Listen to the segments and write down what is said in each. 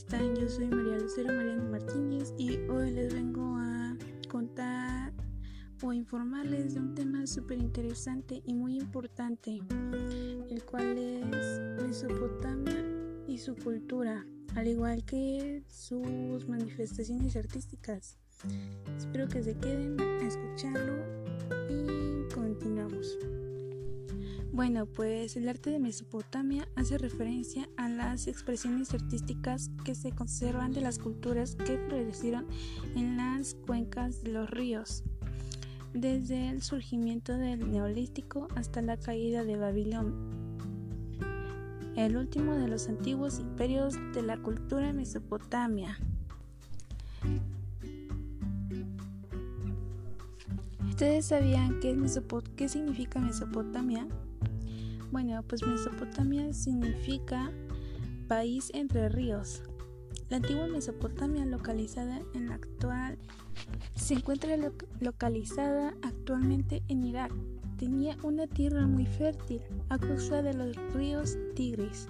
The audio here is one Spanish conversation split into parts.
están? Yo soy María Lucero Mariano Martínez y hoy les vengo a contar o informarles de un tema súper interesante y muy importante, el cual es Mesopotamia y su cultura, al igual que sus manifestaciones artísticas. Espero que se queden a escucharlo y. Bueno, pues el arte de Mesopotamia hace referencia a las expresiones artísticas que se conservan de las culturas que florecieron en las cuencas de los ríos, desde el surgimiento del Neolítico hasta la caída de Babilón, el último de los antiguos imperios de la cultura Mesopotamia. ¿Ustedes sabían qué, es qué significa Mesopotamia? Bueno, pues Mesopotamia significa país entre ríos. La antigua Mesopotamia localizada en la actual se encuentra localizada actualmente en Irak. Tenía una tierra muy fértil a causa de los ríos Tigris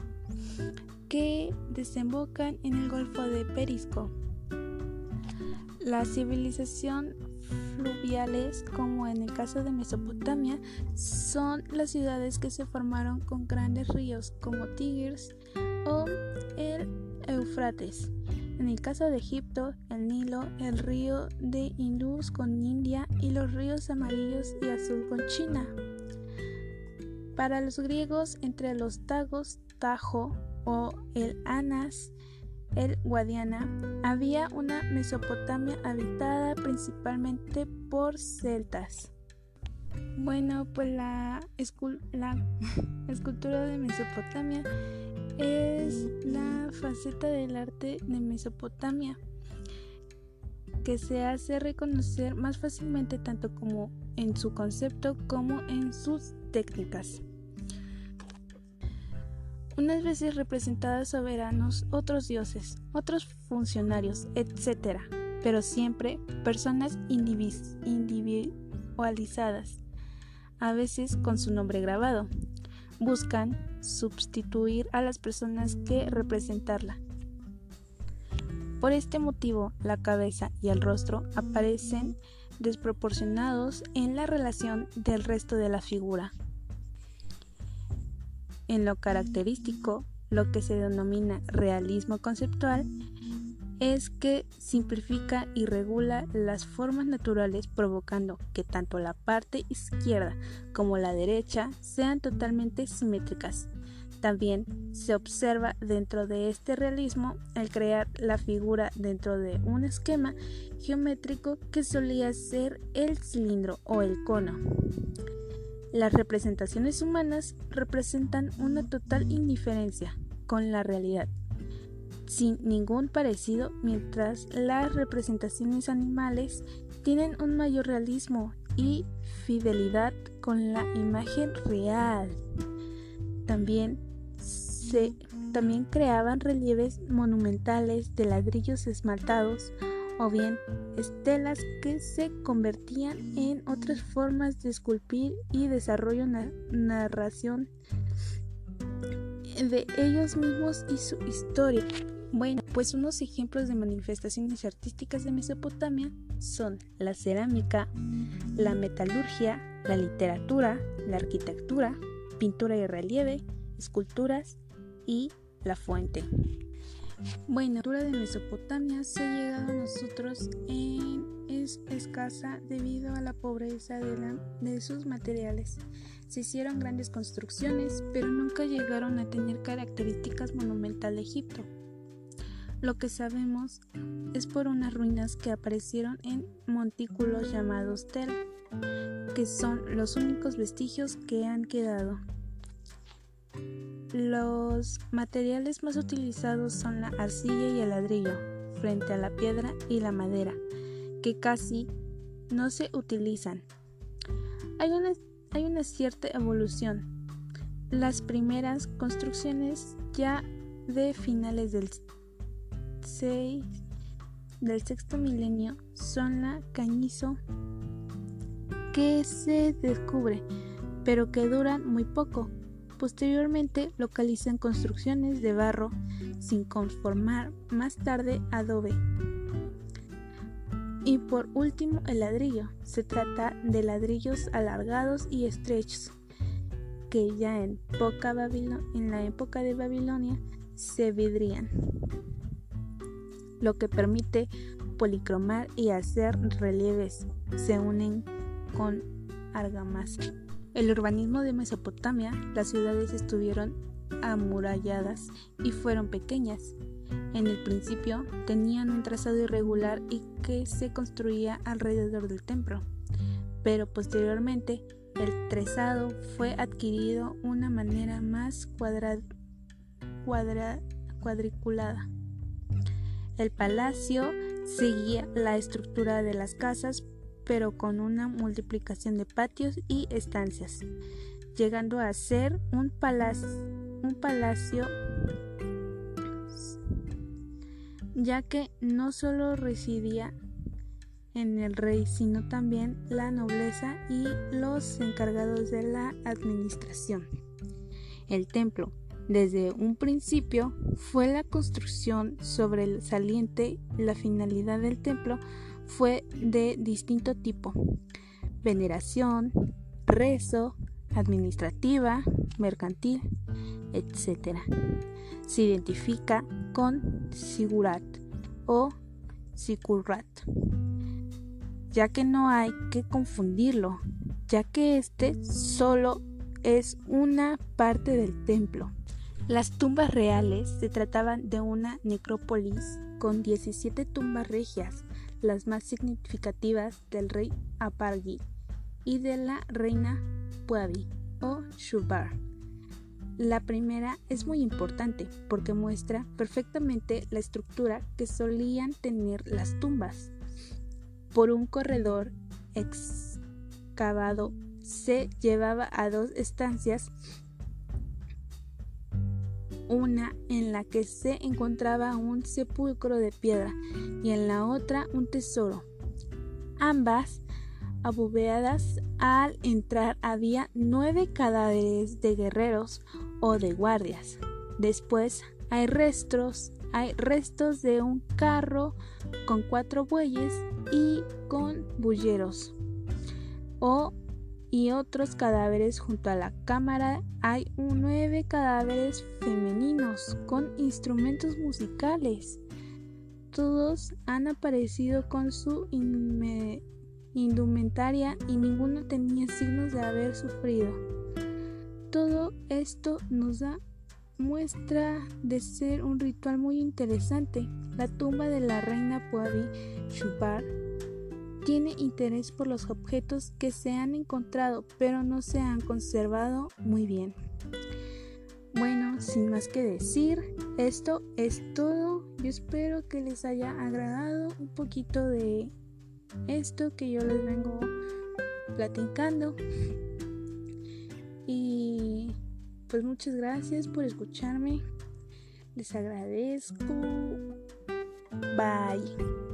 que desembocan en el Golfo de Perisco. La civilización fluviales, como en el caso de Mesopotamia, son las ciudades que se formaron con grandes ríos como Tigris o el Eufrates. En el caso de Egipto, el Nilo, el río de Indus con India y los ríos amarillos y azul con China. Para los griegos, entre los Tagos, Tajo o el Anas, el Guadiana, había una Mesopotamia habitada principalmente por celtas. Bueno, pues la, escultura de Mesopotamia es la faceta del arte de Mesopotamia que se hace reconocer más fácilmente tanto como en su concepto como en sus técnicas unas veces representadas soberanos, otros dioses, otros funcionarios, etc. Pero siempre personas individualizadas, a veces con su nombre grabado. Buscan sustituir a las personas que representarla. Por este motivo, la cabeza y el rostro aparecen desproporcionados en la relación del resto de la figura. En lo característico, lo que se denomina realismo conceptual es que simplifica y regula las formas naturales provocando que tanto la parte izquierda como la derecha sean totalmente simétricas. También se observa dentro de este realismo el crear la figura dentro de un esquema geométrico que solía ser el cilindro o el cono. Las representaciones humanas representan una total indiferencia con la realidad, sin ningún parecido, mientras las representaciones animales tienen un mayor realismo y fidelidad con la imagen real. También se también creaban relieves monumentales de ladrillos esmaltados o bien estelas que se convertían en otras formas de esculpir y desarrollo una narración de ellos mismos y su historia. Bueno, pues unos ejemplos de manifestaciones artísticas de Mesopotamia son la cerámica, la metalurgia, la literatura, la arquitectura, pintura y relieve, esculturas y la fuente. Bueno, la cultura de Mesopotamia se ha llegado a nosotros en es escasa debido a la pobreza de, de sus materiales. Se hicieron grandes construcciones, pero nunca llegaron a tener características monumentales de Egipto. Lo que sabemos es por unas ruinas que aparecieron en montículos llamados Tel, que son los únicos vestigios que han quedado. Los materiales más utilizados son la arcilla y el ladrillo, frente a la piedra y la madera, que casi no se utilizan. Hay una, cierta evolución. Las primeras construcciones ya de finales del, del sexto milenio son la cañizo que se descubre, pero que duran muy poco posteriormente localizan construcciones de barro sin conformar más tarde adobe. Y por último el ladrillo. Se trata de ladrillos alargados y estrechos que ya en, en la época de Babilonia se vidrían, lo que permite policromar y hacer relieves. Se unen con argamasa. El urbanismo de Mesopotamia, las ciudades estuvieron amuralladas y fueron pequeñas. En el principio tenían un trazado irregular y que se construía alrededor del templo, pero posteriormente el trazado fue adquirido una manera más cuadriculada. El palacio seguía la estructura de las casas, pero con una multiplicación de patios y estancias, llegando a ser un palacio, un palacio ya que no solo residía en el rey, sino también la nobleza y los encargados de la administración. El templo, desde un principio, fue la construcción sobre el saliente. La finalidad del templo fue de distinto tipo: veneración, rezo, administrativa, mercantil, etc. Se identifica con Sigurat o Sikurat ya que no hay que confundirlo, ya que este solo es una parte del templo. Las tumbas reales se trataban de una necrópolis con 17 tumbas regias, las más significativas del rey Apargi y de la reina Puabi o Shubar. La primera es muy importante porque muestra perfectamente la estructura que solían tener las tumbas. Por un corredor excavado se llevaba a dos estancias, una en la que se encontraba un sepulcro de piedra y en la otra un tesoro. Ambas aboveadas al entrar había nueve cadáveres de guerreros o de guardias. Después hay restos, hay restos de un carro con cuatro bueyes y con bulleros. O y otros cadáveres junto a la cámara hay nueve cadáveres femeninos con instrumentos musicales. Todos han aparecido con su indumentaria y ninguno tenía signos de haber sufrido. Todo esto nos da muestra de ser un ritual muy interesante. La tumba de la reina Puabi Shubar tiene interés por los objetos que se han encontrado, pero no se han conservado muy bien. Bueno, sin más que decir, esto es todo. Yo espero que les haya agradado un poquito de esto que yo les vengo platicando. Y pues muchas gracias por escucharme. Les agradezco. Bye.